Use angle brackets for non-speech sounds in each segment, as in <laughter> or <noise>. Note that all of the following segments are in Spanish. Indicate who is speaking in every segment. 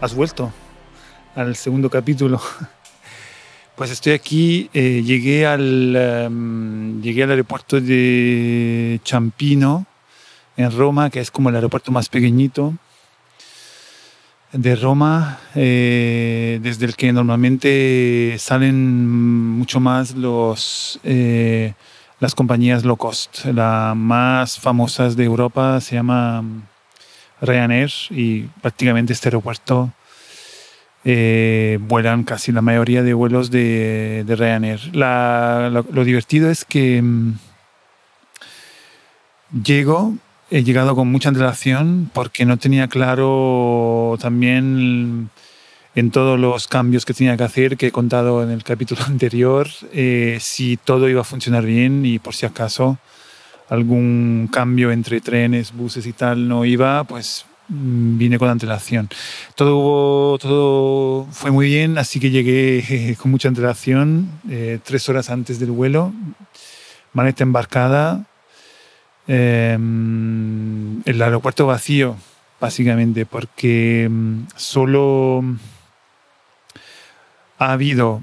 Speaker 1: Has vuelto al segundo capítulo. <laughs> Pues estoy aquí, eh, llegué, al, em, llegué al aeropuerto de Champino, en Roma, que es como el aeropuerto más pequeñito de Roma, eh, desde el que normalmente salen mucho más los, las compañías low cost. La más famosas de Europa se llama Ryanair y prácticamente este aeropuerto eh, vuelan casi la mayoría de vuelos de, Ryanair. lo, divertido es que mm, llego, he llegado con mucha antelación porque no tenía claro también en todos los cambios que tenía que hacer, que he contado en el capítulo <laughs> anterior, eh, si todo iba a funcionar bien y por si acaso algún cambio entre trenes, buses y tal no iba, pues vine con antelación. Todo, todo fue muy bien, así que llegué <laughs> con mucha antelación, eh, tres horas antes del vuelo, maleta embarcada, em, el aeropuerto vacío, básicamente, porque mm, solo ha habido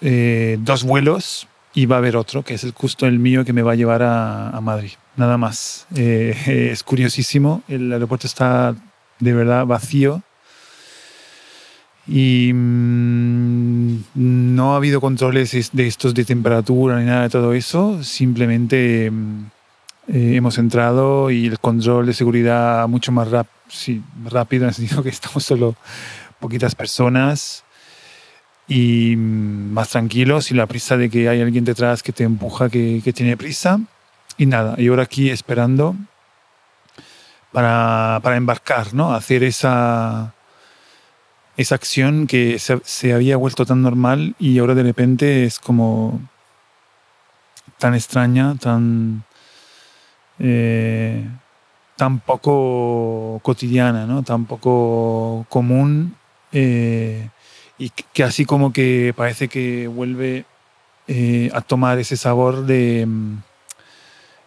Speaker 1: eh, dos vuelos y va a haber otro, que es el justo el mío, que me va a llevar a, Madrid. Nada más. <laughs> Eh, es curiosísimo. El aeropuerto está de verdad vacío. Y mm, no ha habido controles de estos de temperatura ni nada de todo eso. Simplemente mm, eh, hemos entrado y el control de seguridad mucho más rápido, en el sentido que estamos solo poquitas personas y más tranquilo, sin la prisa de que hay alguien detrás que te empuja, que tiene prisa. Y nada, y ahora aquí esperando para, para embarcar, ¿no? Hacer esa, esa acción que se, se, había vuelto tan normal y ahora de repente es como tan extraña, tan, eh, tan poco cotidiana, ¿no? tan poco común. Eh, y que así como que parece que vuelve eh, a tomar ese sabor de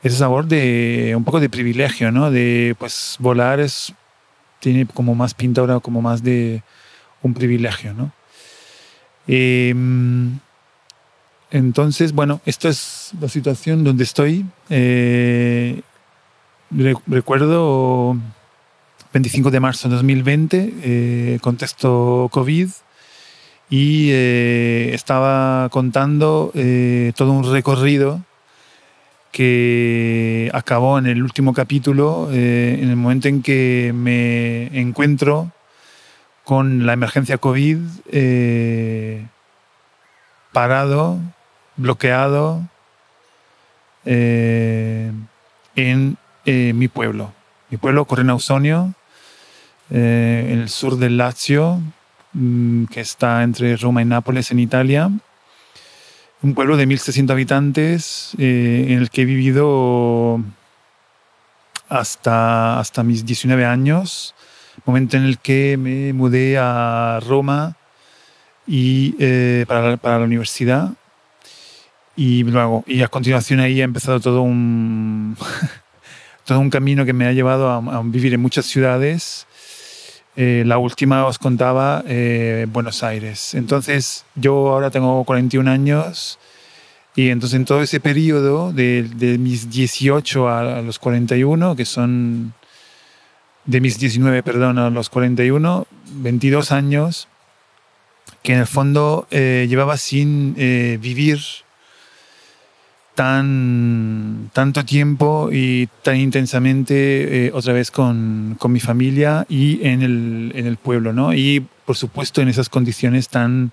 Speaker 1: ese sabor de un poco de privilegio, ¿no? De pues volar es tiene como más pinta ahora como más de un privilegio, ¿no? Em, entonces, bueno, esto es la situación donde estoy. Eh, recuerdo 25 de marzo de 2020, eh, contexto COVID, y eh, estaba contando eh, todo un recorrido que acabó en el último capítulo, eh, en el momento en que me encuentro con la emergencia COVID parado, bloqueado en mi pueblo. Mi pueblo, Correna Ausonio, en el sur del Lazio, Mm, que está entre Roma y Nápoles en Italia. Un pueblo de 1.600 habitantes eh, en el que he vivido hasta, hasta mis 19 años, momento en el que me mudé a Roma y, eh, para, la universidad. Y luego, y a continuación ahí ha empezado todo un, <laughs> todo un camino que me ha llevado a vivir en muchas ciudades eh, la última os contaba eh, Buenos Aires. Entonces, yo ahora tengo 41 años y entonces en todo ese periodo de, mis 18 a, los 41, que son de mis 19, perdón, a los 41, 22 años, que en el fondo eh, llevaba sin vivir tan tanto tiempo y tan intensamente eh, otra vez con, con, mi familia y en el, en el, pueblo, ¿no? Y por supuesto en esas condiciones tan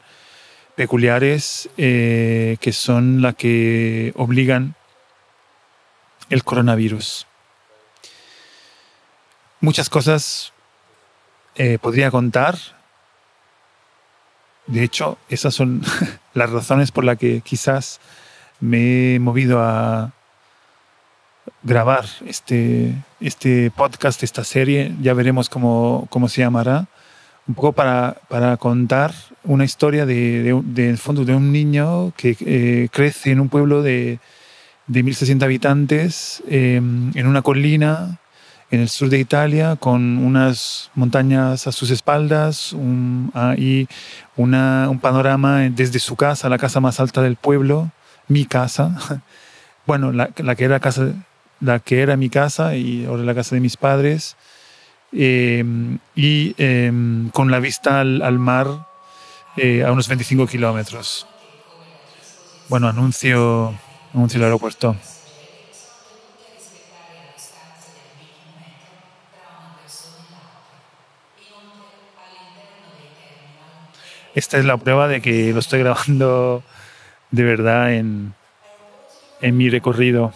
Speaker 1: peculiares eh, que son las que obligan el coronavirus. Muchas cosas eh, podría contar. De hecho, esas son <laughs> las razones por las que quizás me he movido a grabar este, este podcast, esta serie. Ya veremos cómo, cómo se llamará. Un poco para, para contar una historia de, de, fondo de un niño que eh, crece en un pueblo de, de 1.600 habitantes, eh, en una colina en el sur de Italia, con unas montañas a sus espaldas un, y un panorama desde su casa, la casa más alta del pueblo, mi casa. <laughs> Bueno, la, que, era casa, la que era mi casa y ahora la casa de mis padres. Eh, y em, con la vista al, mar eh, a unos 25 kilómetros. Bueno, anuncio, anuncio el aeropuerto. esta es la prueba de que lo estoy grabando de verdad en, en mi recorrido.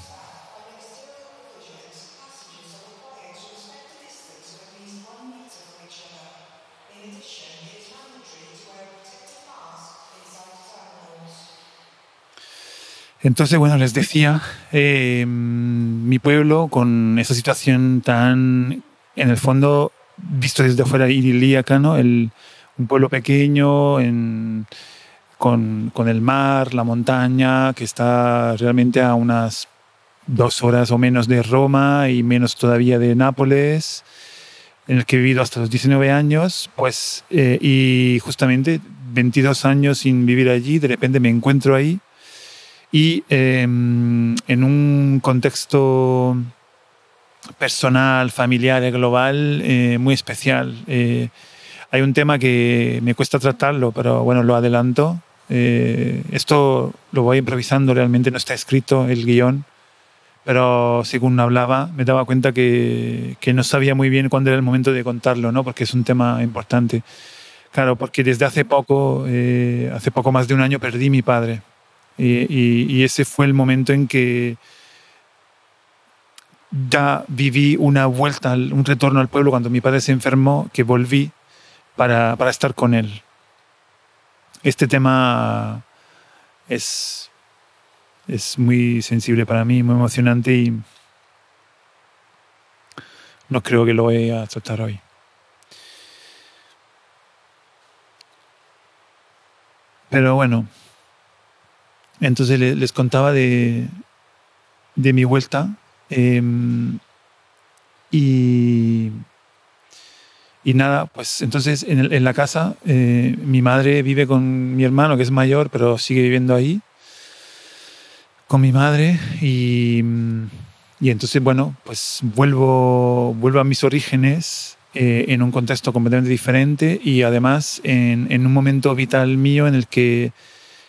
Speaker 1: Entonces, bueno, les decía, em, mi pueblo con esa situación tan, en el fondo, visto desde afuera idilíaca, ¿no? El, un pueblo pequeño con, el mar, la montaña, que está realmente a unas dos horas o menos de Roma y menos todavía de Nápoles, en el que he vivido hasta los 19 años, pues, eh, y justamente 22 años sin vivir allí, de repente me encuentro ahí y em, en un contexto personal, familiar y global eh, muy especial. Eh, hay un tema que me cuesta tratarlo, pero bueno, lo adelanto. Eh, esto lo voy improvisando, realmente no está escrito el guion, pero según hablaba me daba cuenta que, que, no sabía muy bien cuándo era el momento de contarlo, ¿no? porque es un tema importante. Claro, porque desde hace poco, eh, hace poco más de un año, perdí mi padre. Y, y, ese fue el momento en que ya viví una vuelta, un retorno al pueblo cuando mi padre se enfermó, que volví para, para estar con Él. Este tema es, es muy sensible para mí, muy emocionante y no creo que lo voy a tratar hoy. Pero bueno, entonces les contaba de, de mi vuelta em, y y nada, pues entonces en, la casa eh, mi madre vive con mi hermano, que es mayor, pero sigue viviendo ahí, con mi madre. Y, y entonces, bueno, pues vuelvo, vuelvo a mis orígenes eh, en un contexto completamente diferente y además en, en, un momento vital mío en el que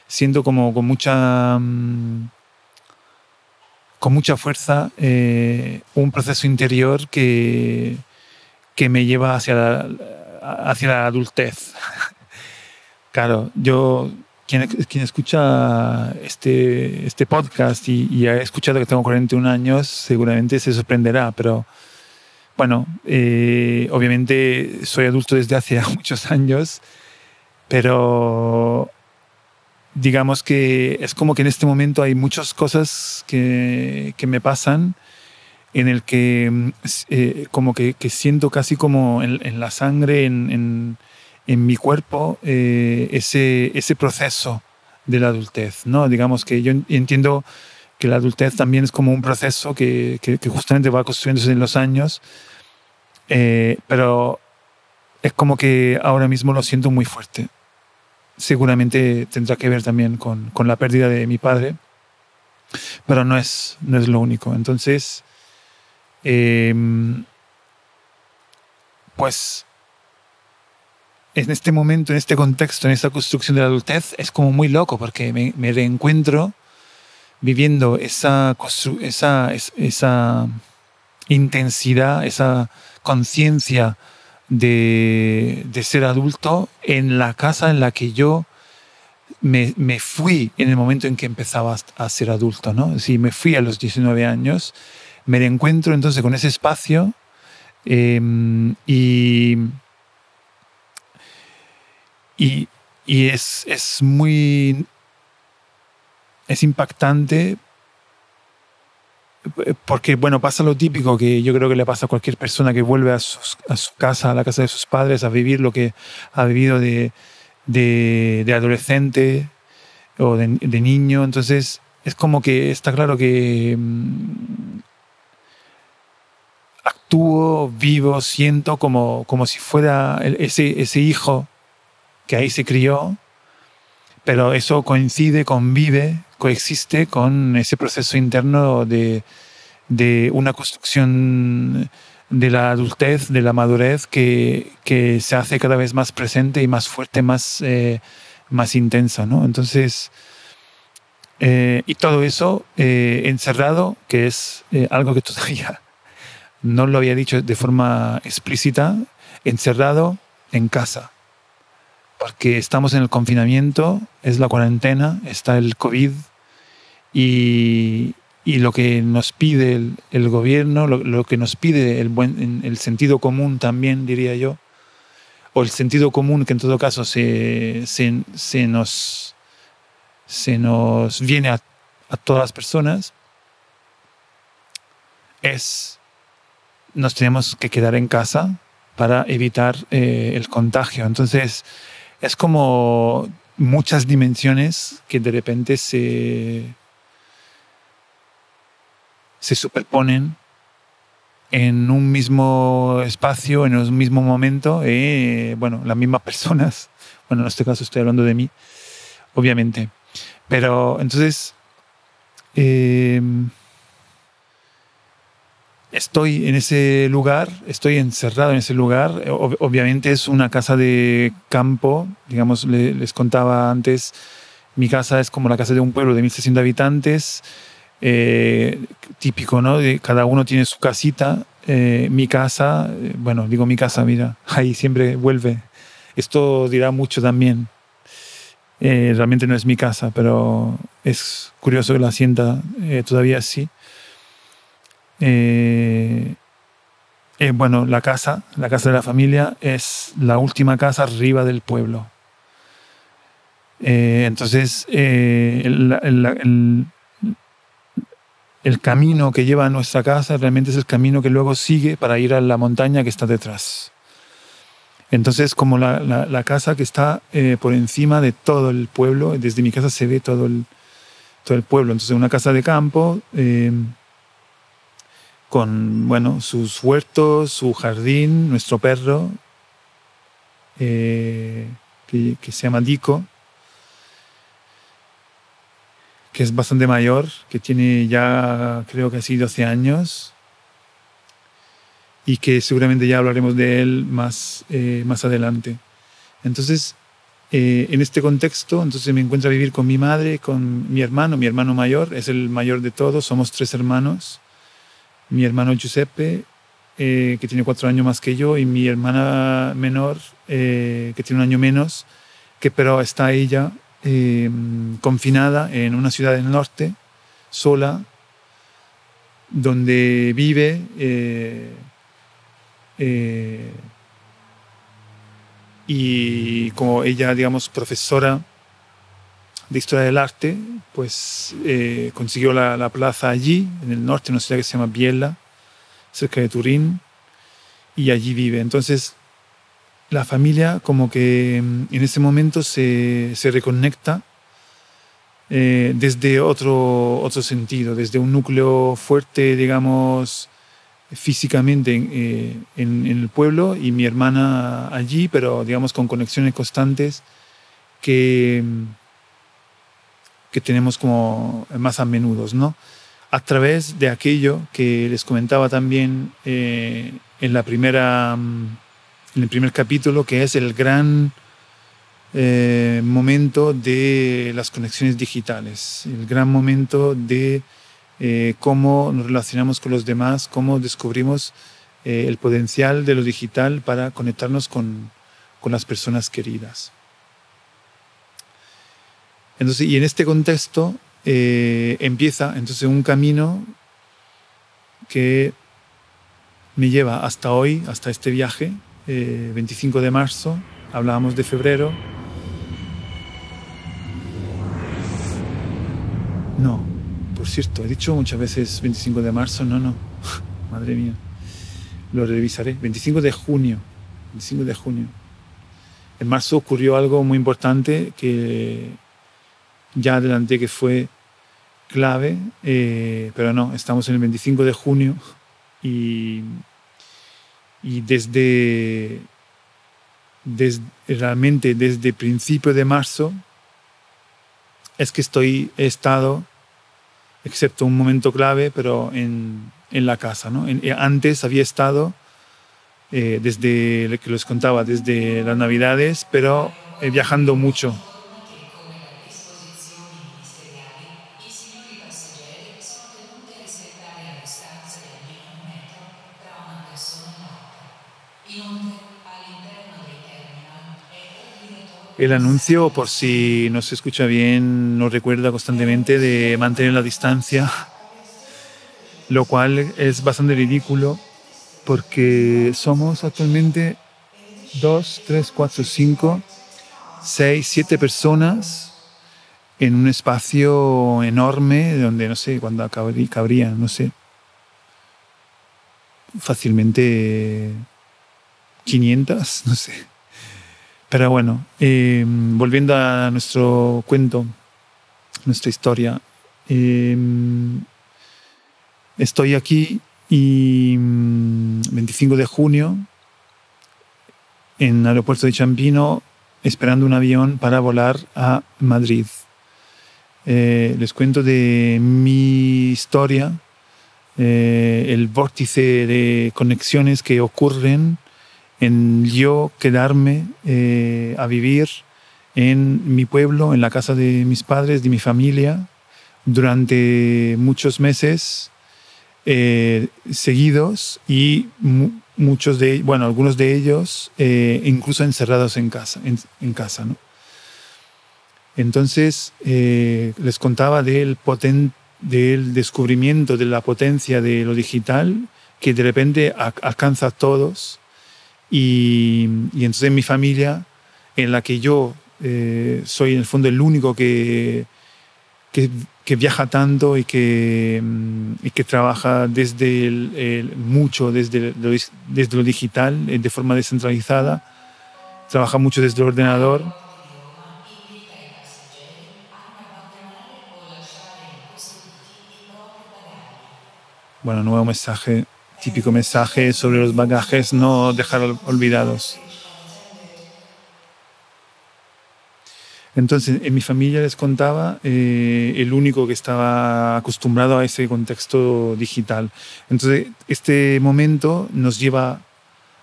Speaker 1: siento como con mucha... Mm, con mucha fuerza eh, un proceso interior que, que me lleva hacia la, hacia la adultez. <laughs> claro, yo, quien, quien escucha este, este podcast y, ha escuchado que tengo 41 años, seguramente se sorprenderá, pero bueno, eh, obviamente soy adulto desde hace <laughs> muchos años, pero digamos que es como que en este momento hay muchas cosas que, que me pasan en el que mm, eh, como que, siento casi como en, la sangre, en, mi cuerpo, eh, ese, ese proceso de la adultez. ¿no? Digamos que yo entiendo que la adultez también es como un proceso que, justamente va construyéndose en los años, eh, pero es como que ahora mismo lo siento muy fuerte. Seguramente tendrá que ver también con, con la pérdida de mi padre, pero no es, no es lo único. Entonces, Em, pues en este momento, en este contexto, en esta construcción de la adultez, es como muy loco porque me, reencuentro viviendo esa, intensidad, esa conciencia de, ser adulto en la casa en la que yo me, me, fui en el momento en que empezaba a ser adulto, ¿no? Si me fui a los 19 años, me reencuentro entonces con ese espacio em, y, y, es, es, muy... es impactante porque, bueno, pasa lo típico que yo creo que le pasa a cualquier persona que vuelve a, su casa, a la casa de sus padres, a vivir lo que ha vivido de, de, adolescente o de, niño. Entonces, es como que está claro que mm, actúo, vivo, siento como, como si fuera ese, ese hijo que ahí se crió, pero eso coincide, convive, coexiste con ese proceso interno de, de una construcción de la adultez, de la madurez, que, que, se hace cada vez más presente y más fuerte, más, eh, más intensa. ¿no? Entonces, eh, y todo eso eh, encerrado, que es algo que todavía no lo había dicho de forma explícita, encerrado en casa. Porque estamos en el confinamiento, es la cuarentena, está el COVID y, y lo que nos pide el, gobierno, lo, que nos pide el, buen, el sentido común también, diría yo, o el sentido común que en todo caso se, se, se nos, se nos viene a, a, todas las personas, es nos tenemos que quedar en casa para evitar eh, el contagio. Entonces, es como muchas dimensiones que de repente se, se superponen en un mismo espacio, en un mismo momento, eh, bueno, las mismas personas, <laughs> bueno, en este caso estoy hablando de mí, obviamente, pero entonces, eh, estoy en ese lugar, estoy encerrado en ese lugar. obviamente es una casa de campo, digamos, les contaba antes, mi casa es como la casa de un pueblo de 1.600 habitantes, eh, típico, ¿no? Cada uno tiene su casita. Eh, mi casa, eh, bueno, digo mi casa, mira, <laughs> ahí siempre vuelve. Esto dirá mucho también. realmente no es mi casa, pero es curioso que la sienta todavía así. Eh, eh, bueno, la casa, la casa de la familia, es la última casa arriba del pueblo. Eh, entonces, el, camino que lleva a nuestra casa realmente es el camino que luego sigue para ir a la montaña que está detrás. Entonces, como la, casa que está por encima de todo el pueblo, desde mi casa se ve todo el, todo el pueblo. Entonces, una casa de campo con bueno, sus huertos, su jardín, nuestro perro, eh, que, se llama Dico, que es bastante mayor, que tiene ya creo que así 12 años y que seguramente ya hablaremos de él más, eh, más adelante. Entonces, eh, en este contexto, entonces me encuentro a vivir con mi madre, con mi hermano, mi hermano mayor, es el mayor de todos, somos tres hermanos mi hermano Giuseppe, eh, que tiene cuatro años más que yo, y mi hermana menor, eh, que tiene un año menos, que pero está ella eh, confinada en una ciudad del norte, sola, donde vive y como ella, digamos, profesora de historia del arte, pues eh, consiguió la, plaza allí, en el norte, en una ciudad que se llama Biella, cerca de Turín, y allí vive. Entonces, la familia como que mm, en ese momento se, se reconecta eh, desde otro, otro sentido, desde un núcleo fuerte, digamos, físicamente eh, en, en, el pueblo y mi hermana allí, pero digamos con conexiones constantes que mm, que tenemos como más a menudo, ¿no? A través de aquello que les comentaba también eh, en, la primera, mm, en el primer capítulo, que es el gran eh, momento de las conexiones digitales, el gran momento de eh, cómo nos relacionamos con los demás, cómo descubrimos el potencial de lo digital para conectarnos con, con las personas queridas. Entonces, y en este contexto eh, empieza entonces un camino que me lleva hasta hoy, hasta este viaje, 25 de marzo, hablábamos de febrero. No, por cierto, he dicho muchas veces 25 de marzo, no, no, <laughs> madre mía, lo revisaré, 25 de junio, 25 de junio. En marzo ocurrió algo muy importante que ya adelanté que fue clave, eh, pero no, estamos en el 25 de junio y, y desde, desde, realmente desde principio de marzo es que estoy, he estado, excepto un momento clave, pero en, en la casa. ¿no? antes había estado, eh, desde que les contaba, desde las navidades, pero eh, viajando mucho el anuncio, por si no se escucha bien, nos recuerda constantemente de mantener la distancia, lo cual es bastante ridículo porque somos actualmente dos, tres, cuatro, cinco, seis, siete personas en un espacio enorme donde no sé cuándo cabría, no sé, fácilmente 500, no sé. Pero bueno, em, volviendo a nuestro cuento, nuestra historia, em, estoy aquí y 25 mm, de junio en el aeropuerto de Champino esperando un avión para volar a Madrid. Eh, les cuento de mi historia, eh, el vórtice de conexiones que ocurren en yo quedarme eh, a vivir en mi pueblo, en la casa de mis padres, de mi familia, durante muchos meses eh, seguidos y muchos de bueno, algunos de ellos eh, incluso encerrados en casa. En, casa ¿no? Entonces les contaba del, del descubrimiento de la potencia de lo digital que de repente alcanza a todos y, entonces en mi familia, en la que yo eh, soy en el fondo el único que, que, viaja tanto y que, mm, y que trabaja desde el, mucho desde lo, desde lo digital, eh, de forma descentralizada, trabaja mucho desde el ordenador. Bueno, nuevo mensaje típico mensaje sobre los bagajes no dejar olvidados. Entonces, en mi familia les contaba, eh, el único que estaba acostumbrado a ese contexto digital. Entonces, este momento nos lleva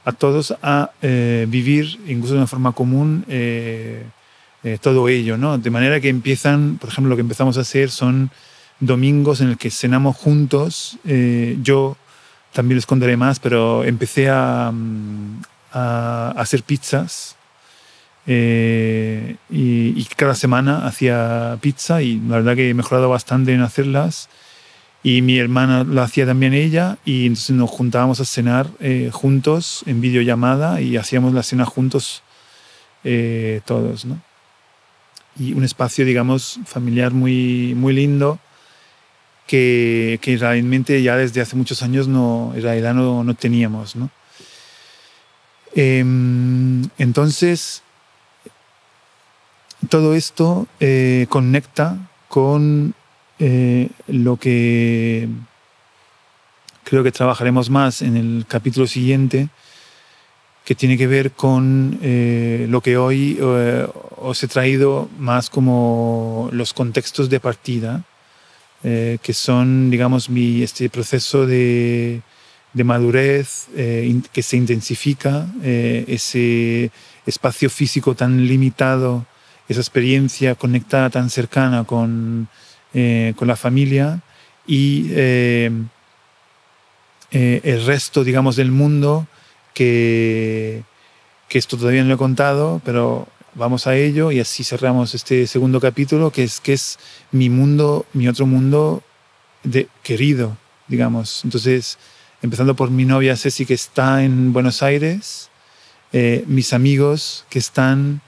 Speaker 1: a todos a eh, vivir, incluso de una forma común, eh, todo ello, ¿no? De manera que empiezan, por ejemplo, lo que empezamos a hacer son domingos en el que cenamos juntos. yo también les contaré más, pero empecé a, mm, hacer pizzas eh, y, cada semana hacía pizza y la verdad que he mejorado bastante en hacerlas y mi hermana lo hacía también ella y entonces nos juntábamos a cenar eh, juntos en videollamada y hacíamos la cena juntos eh, todos, ¿no? Y un espacio, digamos, familiar muy, muy lindo que, realmente ya desde hace muchos años no, en realidad no, teníamos. ¿no? Em, entonces, todo esto eh, conecta con eh, lo que creo que trabajaremos más en el capítulo siguiente, que tiene que ver con eh, lo que hoy os he traído más como los contextos de partida eh, que son, digamos, mi, este proceso de, de madurez eh, que se intensifica, eh, ese espacio físico tan limitado, esa experiencia conectada tan cercana con, con la familia y el resto, digamos, del mundo que, que esto todavía no lo he contado, pero vamos a ello y así cerramos este segundo capítulo, que es, que es mi mundo, mi otro mundo querido, digamos. Entonces, empezando por mi novia Ceci, que está en Buenos Aires, eh, mis amigos que están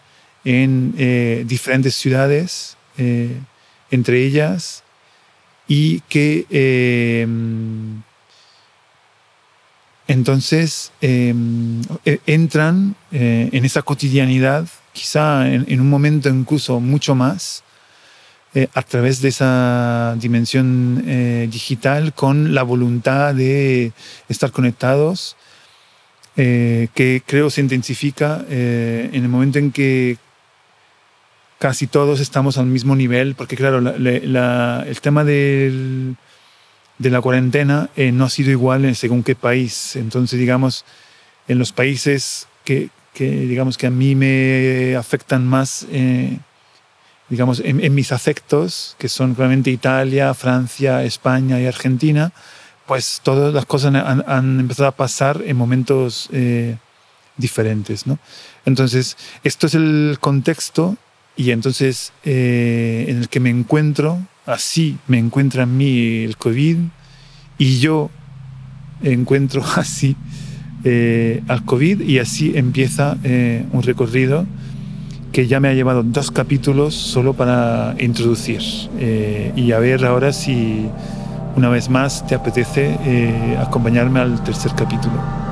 Speaker 1: en eh, diferentes ciudades, eh, entre ellas, y que entonces entran en esa cotidianidad, quizá en, un momento incluso mucho más, eh, a través de esa dimensión eh, digital con la voluntad de estar conectados, que creo se intensifica en el momento en que casi todos estamos al mismo nivel, porque claro, el tema del de la cuarentena eh, no ha sido igual en según qué país. Entonces, digamos, en los países que, digamos, que a mí me afectan más, eh, digamos, en, mis afectos, que son claramente Italia, Francia, España y Argentina, pues todas las cosas han, empezado a pasar en momentos eh, diferentes. ¿no? Entonces, esto es el contexto y entonces en el que me encuentro así me encuentra a mí el COVID y yo encuentro <laughs> así eh, al COVID y así empieza eh, un recorrido que ya me ha llevado dos capítulos solo para introducir eh, y a ver ahora si una vez más te apetece acompañarme al tercer capítulo.